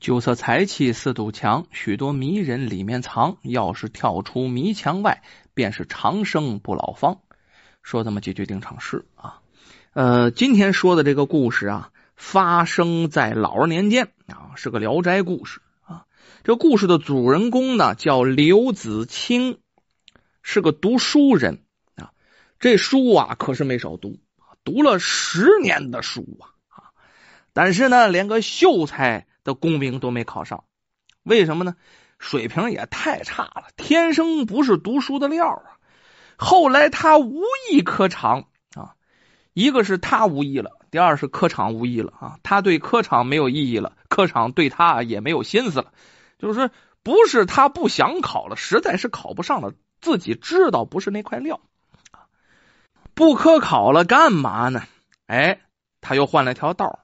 酒色财气四堵墙，许多迷人里面藏。要是跳出迷墙外，便是长生不老方。说这么几句定场诗啊。呃，今天说的这个故事啊，发生在老二年间啊，是个聊斋故事啊。这故事的主人公呢，叫刘子清，是个读书人啊。这书啊，可是没少读，读了十年的书啊啊！但是呢，连个秀才。的功名都没考上，为什么呢？水平也太差了，天生不是读书的料啊！后来他无意科场啊，一个是他无意了，第二是科场无意了啊。他对科场没有意义了，科场对他也没有心思了。就是说，不是他不想考了，实在是考不上了，自己知道不是那块料不科考了干嘛呢？哎，他又换了条道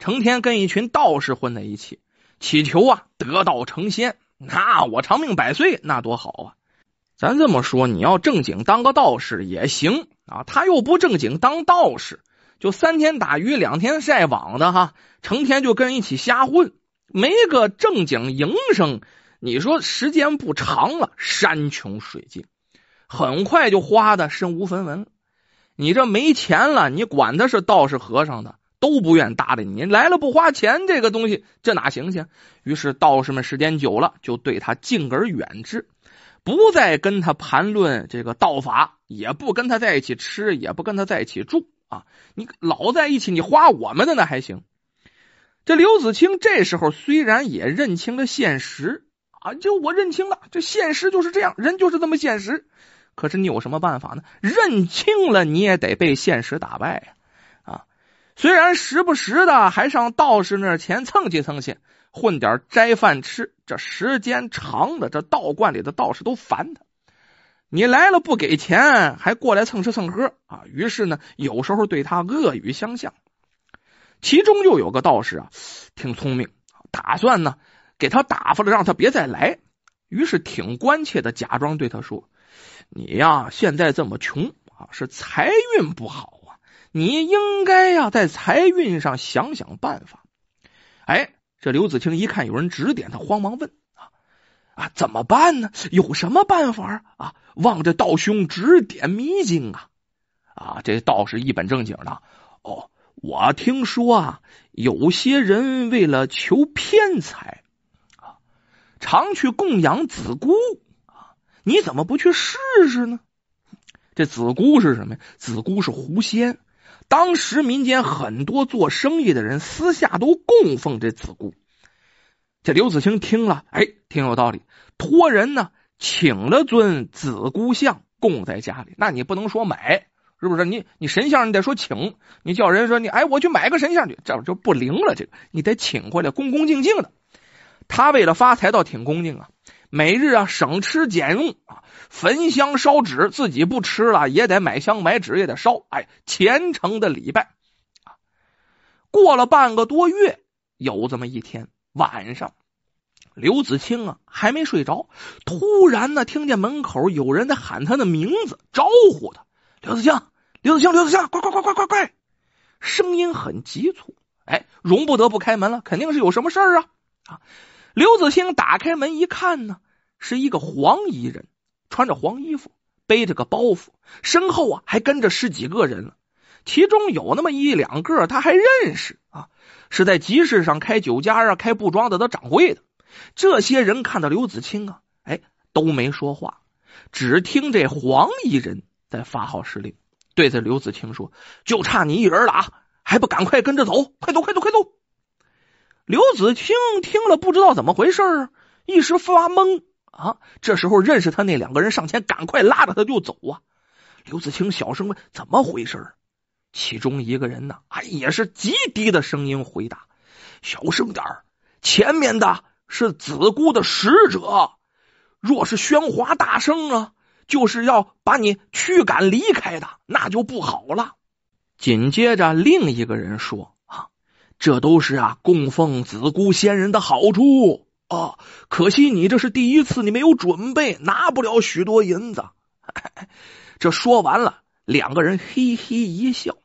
成天跟一群道士混在一起，祈求啊得道成仙。那我长命百岁，那多好啊！咱这么说，你要正经当个道士也行啊。他又不正经当道士，就三天打鱼两天晒网的哈，成天就跟人一起瞎混，没个正经营生。你说时间不长了，山穷水尽，很快就花的身无分文。你这没钱了，你管他是道士和尚的。都不愿搭理你，来了不花钱，这个东西这哪行去？于是道士们时间久了，就对他敬而远之，不再跟他盘论这个道法，也不跟他在一起吃，也不跟他在一起住啊！你老在一起，你花我们的那还行。这刘子清这时候虽然也认清了现实啊，就我认清了，这现实就是这样，人就是这么现实。可是你有什么办法呢？认清了，你也得被现实打败呀。虽然时不时的还上道士那前蹭去蹭去，混点斋饭吃，这时间长了，这道观里的道士都烦他。你来了不给钱，还过来蹭吃蹭喝啊！于是呢，有时候对他恶语相向。其中就有个道士啊，挺聪明，打算呢给他打发了，让他别再来。于是挺关切的，假装对他说：“你呀，现在这么穷啊，是财运不好。”你应该呀，在财运上想想办法。哎，这刘子清一看有人指点，他慌忙问啊啊，怎么办呢？有什么办法啊？望着道兄指点迷津啊！啊，这道士一本正经的哦，我听说啊，有些人为了求偏财啊，常去供养子姑啊，你怎么不去试试呢？这子姑是什么呀？子姑是狐仙。当时民间很多做生意的人私下都供奉这子姑。这刘子清听了，哎，挺有道理，托人呢请了尊子姑像供在家里。那你不能说买，是不是？你你神像你得说请，你叫人说你哎，我去买个神像去，这就不灵了。这个你得请回来，恭恭敬敬的。他为了发财倒挺恭敬啊。每日啊，省吃俭用啊，焚香烧纸，自己不吃了也得买香买纸也得烧，哎，虔诚的礼拜啊。过了半个多月，有这么一天晚上，刘子清啊还没睡着，突然呢听见门口有人在喊他的名字，招呼他：“刘子清，刘子清，刘子清，快快快快快快！”声音很急促，哎，容不得不开门了，肯定是有什么事儿啊啊！刘子清打开门一看呢，是一个黄衣人，穿着黄衣服，背着个包袱，身后啊还跟着十几个人。其中有那么一两个他还认识啊，是在集市上开酒家啊、开布庄的的掌柜的。这些人看到刘子清啊，哎，都没说话，只听这黄衣人在发号施令，对着刘子清说：“就差你一人了啊，还不赶快跟着走，快走，快走，快走！”刘子清听了，不知道怎么回事啊，一时发懵啊。这时候认识他那两个人上前，赶快拉着他就走啊。刘子清小声问：“怎么回事？”其中一个人呢，哎也是极低的声音回答：“小声点前面的是子姑的使者，若是喧哗大声啊，就是要把你驱赶离开的，那就不好了。”紧接着，另一个人说。这都是啊，供奉子姑仙人的好处啊！可惜你这是第一次，你没有准备，拿不了许多银子。这说完了，两个人嘿嘿一笑。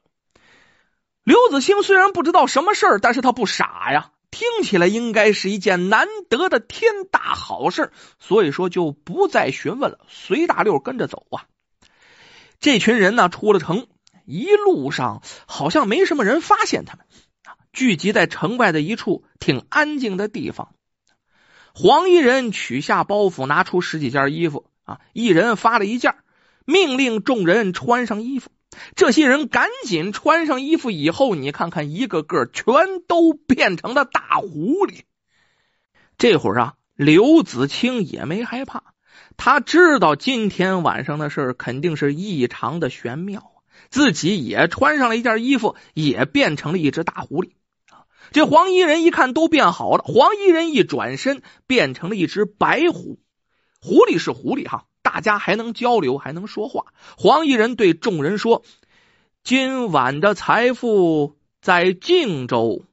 刘子清虽然不知道什么事儿，但是他不傻呀，听起来应该是一件难得的天大好事，所以说就不再询问了，随大溜跟着走啊。这群人呢，出了城，一路上好像没什么人发现他们，聚集在城外的一处挺安静的地方。黄衣人取下包袱，拿出十几件衣服啊，一人发了一件，命令众人穿上衣服。这些人赶紧穿上衣服以后，你看看，一个个全都变成了大狐狸。这会儿啊，刘子清也没害怕，他知道今天晚上的事肯定是异常的玄妙，自己也穿上了一件衣服，也变成了一只大狐狸。这黄衣人一看都变好了，黄衣人一转身变成了一只白狐。狐狸是狐狸哈。大家还能交流，还能说话。黄衣人对众人说：“今晚的财富在荆州。”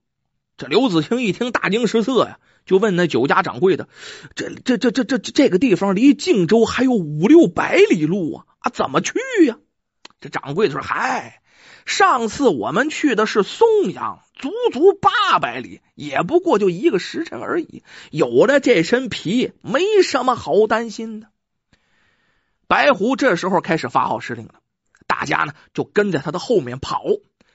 这刘子清一听，大惊失色呀，就问那酒家掌柜的：“这、这、这、这、这这个地方离荆州还有五六百里路啊，啊，怎么去呀？”这掌柜的说：“嗨，上次我们去的是松阳，足足八百里，也不过就一个时辰而已。有了这身皮，没什么好担心的。”白狐这时候开始发号施令了，大家呢就跟在他的后面跑，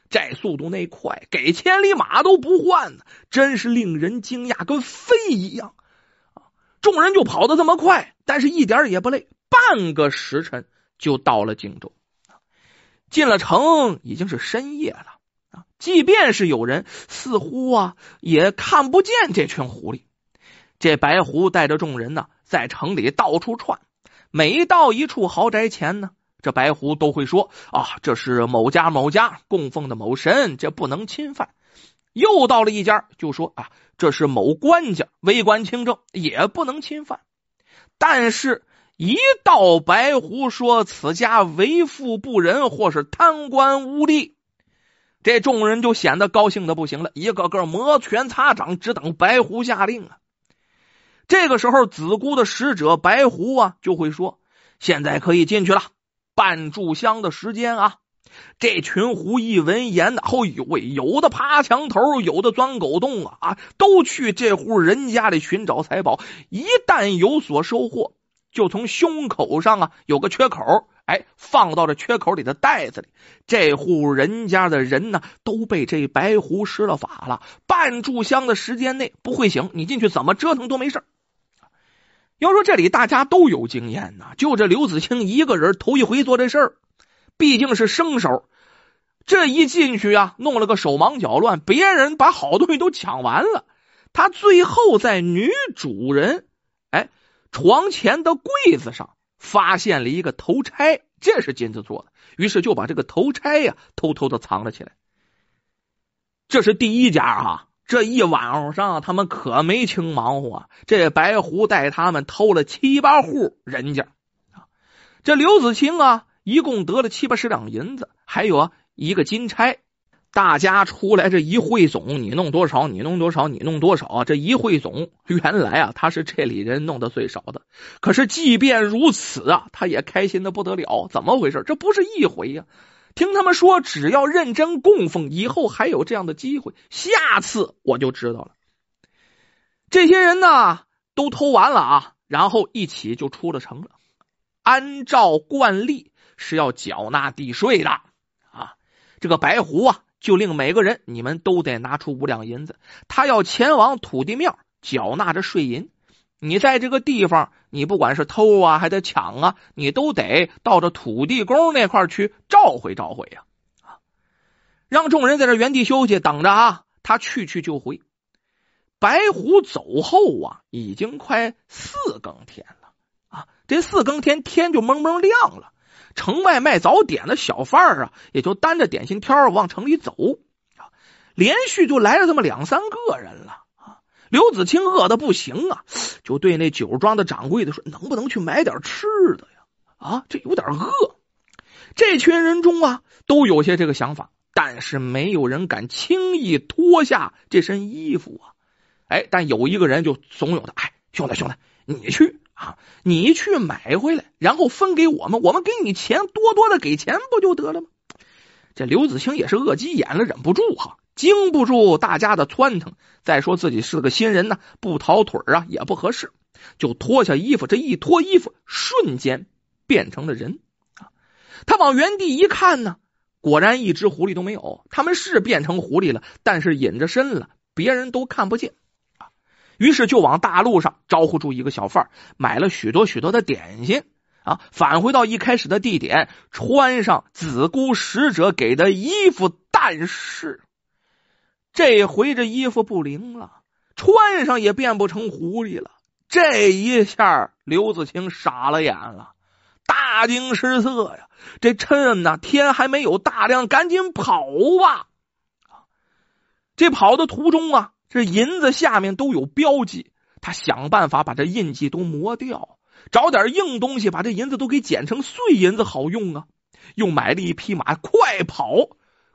这速度那快，给千里马都不换呢，真是令人惊讶，跟飞一样啊！众人就跑得这么快，但是一点也不累，半个时辰就到了荆州。进了城已经是深夜了啊，即便是有人，似乎啊也看不见这群狐狸。这白狐带着众人呢，在城里到处窜。每到一处豪宅前呢，这白狐都会说：“啊，这是某家某家供奉的某神，这不能侵犯。”又到了一家，就说：“啊，这是某官家为官清正，也不能侵犯。”但是，一到白狐说此家为富不仁，或是贪官污吏，这众人就显得高兴的不行了，一个个摩拳擦掌，只等白狐下令啊。这个时候，子姑的使者白狐啊就会说：“现在可以进去了，半炷香的时间啊。”这群狐一闻言呢，哦呦喂，有的爬墙头，有的钻狗洞啊啊，都去这户人家里寻找财宝。一旦有所收获，就从胸口上啊有个缺口，哎，放到这缺口里的袋子里。这户人家的人呢，都被这白狐施了法了。半炷香的时间内不会醒，你进去怎么折腾都没事要说这里大家都有经验呢，就这刘子清一个人头一回做这事儿，毕竟是生手，这一进去啊，弄了个手忙脚乱，别人把好东西都抢完了，他最后在女主人哎床前的柜子上发现了一个头钗，这是金子做的，于是就把这个头钗呀偷偷的藏了起来。这是第一家啊。这一晚上，他们可没轻忙活。这白狐带他们偷了七八户人家啊！这刘子清啊，一共得了七八十两银子，还有啊一个金钗。大家出来这一汇总，你弄多少？你弄多少？你弄多少？这一汇总，原来啊他是这里人弄的最少的。可是即便如此啊，他也开心的不得了。怎么回事？这不是一回呀！听他们说，只要认真供奉，以后还有这样的机会。下次我就知道了。这些人呢，都偷完了啊，然后一起就出了城了。按照惯例是要缴纳地税的啊。这个白狐啊，就令每个人你们都得拿出五两银子，他要前往土地庙缴纳着税银。你在这个地方，你不管是偷啊，还得抢啊，你都得到这土地公那块去召回召回呀！让众人在这原地休息，等着啊，他去去就回。白虎走后啊，已经快四更天了啊！这四更天，天就蒙蒙亮了。城外卖早点的小贩啊，也就担着点心挑往城里走啊，连续就来了这么两三个人了啊。刘子清饿的不行啊，就对那酒庄的掌柜的说：“能不能去买点吃的呀？啊，这有点饿。”这群人中啊，都有些这个想法，但是没有人敢轻易脱下这身衣服啊。哎，但有一个人就怂恿他：“哎，兄弟兄弟，你去啊，你去买回来，然后分给我们，我们给你钱，多多的给钱不就得了吗？”这刘子清也是饿急眼了，忍不住哈。经不住大家的撺腾。再说自己是个新人呢，不逃腿啊也不合适，就脱下衣服。这一脱衣服，瞬间变成了人啊！他往原地一看呢，果然一只狐狸都没有。他们是变成狐狸了，但是隐着身了，别人都看不见。于是就往大路上招呼住一个小贩，买了许多许多的点心啊，返回到一开始的地点，穿上子姑使者给的衣服，但是。这回这衣服不灵了，穿上也变不成狐狸了。这一下，刘子清傻了眼了，大惊失色呀！这趁呐天还没有大亮，赶紧跑吧！这跑的途中啊，这银子下面都有标记，他想办法把这印记都磨掉，找点硬东西把这银子都给剪成碎银子好用啊！又买了一匹马，快跑！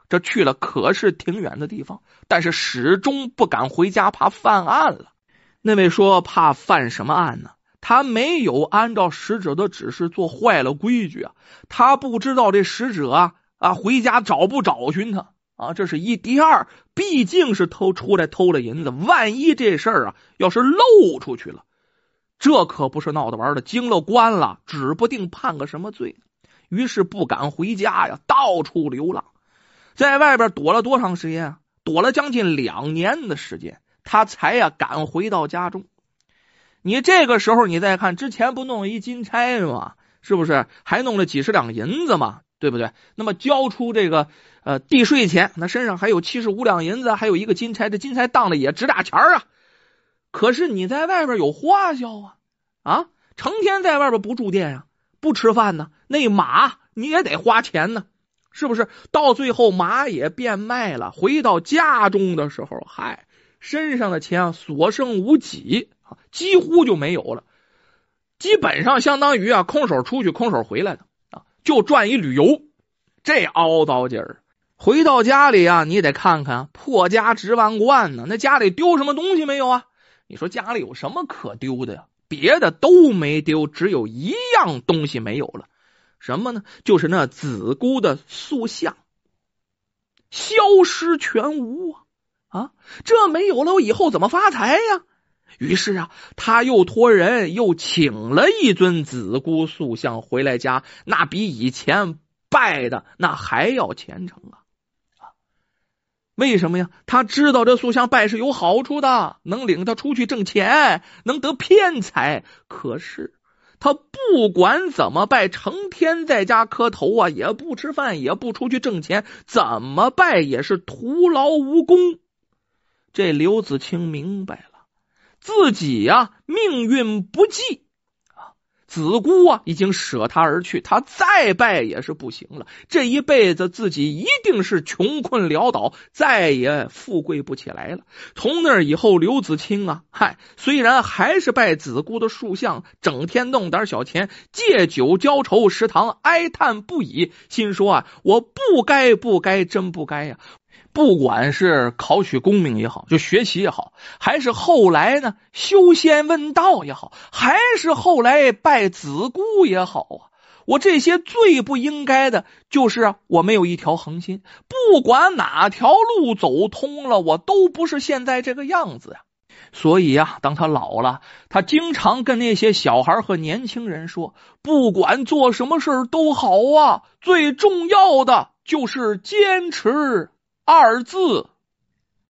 这去了可是挺远的地方，但是始终不敢回家，怕犯案了。那位说怕犯什么案呢？他没有按照使者的指示做坏了规矩啊，他不知道这使者啊啊回家找不找寻他啊，这是一。第二，毕竟是偷出来偷了银子，万一这事儿啊要是漏出去了，这可不是闹着玩的，惊了官了，指不定判个什么罪。于是不敢回家呀，到处流浪。在外边躲了多长时间啊？躲了将近两年的时间，他才呀敢回到家中。你这个时候你再看，之前不弄一金钗吗？是不是还弄了几十两银子嘛？对不对？那么交出这个呃地税钱，那身上还有七十五两银子，还有一个金钗，这金钗当的也值大钱啊。可是你在外边有花销啊啊，成天在外边不住店呀，不吃饭呢，那马你也得花钱呢。是不是到最后马也变卖了？回到家中的时候，嗨，身上的钱啊所剩无几啊，几乎就没有了。基本上相当于啊空手出去，空手回来的，就赚一旅游，这凹糟劲儿。回到家里啊，你得看看破家值万贯呢。那家里丢什么东西没有啊？你说家里有什么可丢的呀？别的都没丢，只有一样东西没有了。什么呢？就是那子姑的塑像消失全无啊！啊，这没有了，我以后怎么发财呀？于是啊，他又托人又请了一尊子姑塑像回来家，那比以前拜的那还要虔诚啊！为什么呀？他知道这塑像拜是有好处的，能领他出去挣钱，能得偏财。可是。他不管怎么拜，成天在家磕头啊，也不吃饭，也不出去挣钱，怎么拜也是徒劳无功。这刘子清明白了，自己呀命运不济啊。子姑啊，已经舍他而去，他再拜也是不行了。这一辈子自己一定是穷困潦倒，再也富贵不起来了。从那以后，刘子清啊，嗨，虽然还是拜子姑的塑像，整天弄点小钱，借酒浇愁，食堂哀叹不已，心说啊，我不该，不该，真不该呀。不管是考取功名也好，就学习也好，还是后来呢修仙问道也好，还是后来拜子姑也好啊，我这些最不应该的就是我没有一条恒心。不管哪条路走通了，我都不是现在这个样子呀。所以呀，当他老了，他经常跟那些小孩和年轻人说：“不管做什么事都好啊，最重要的就是坚持。”二字。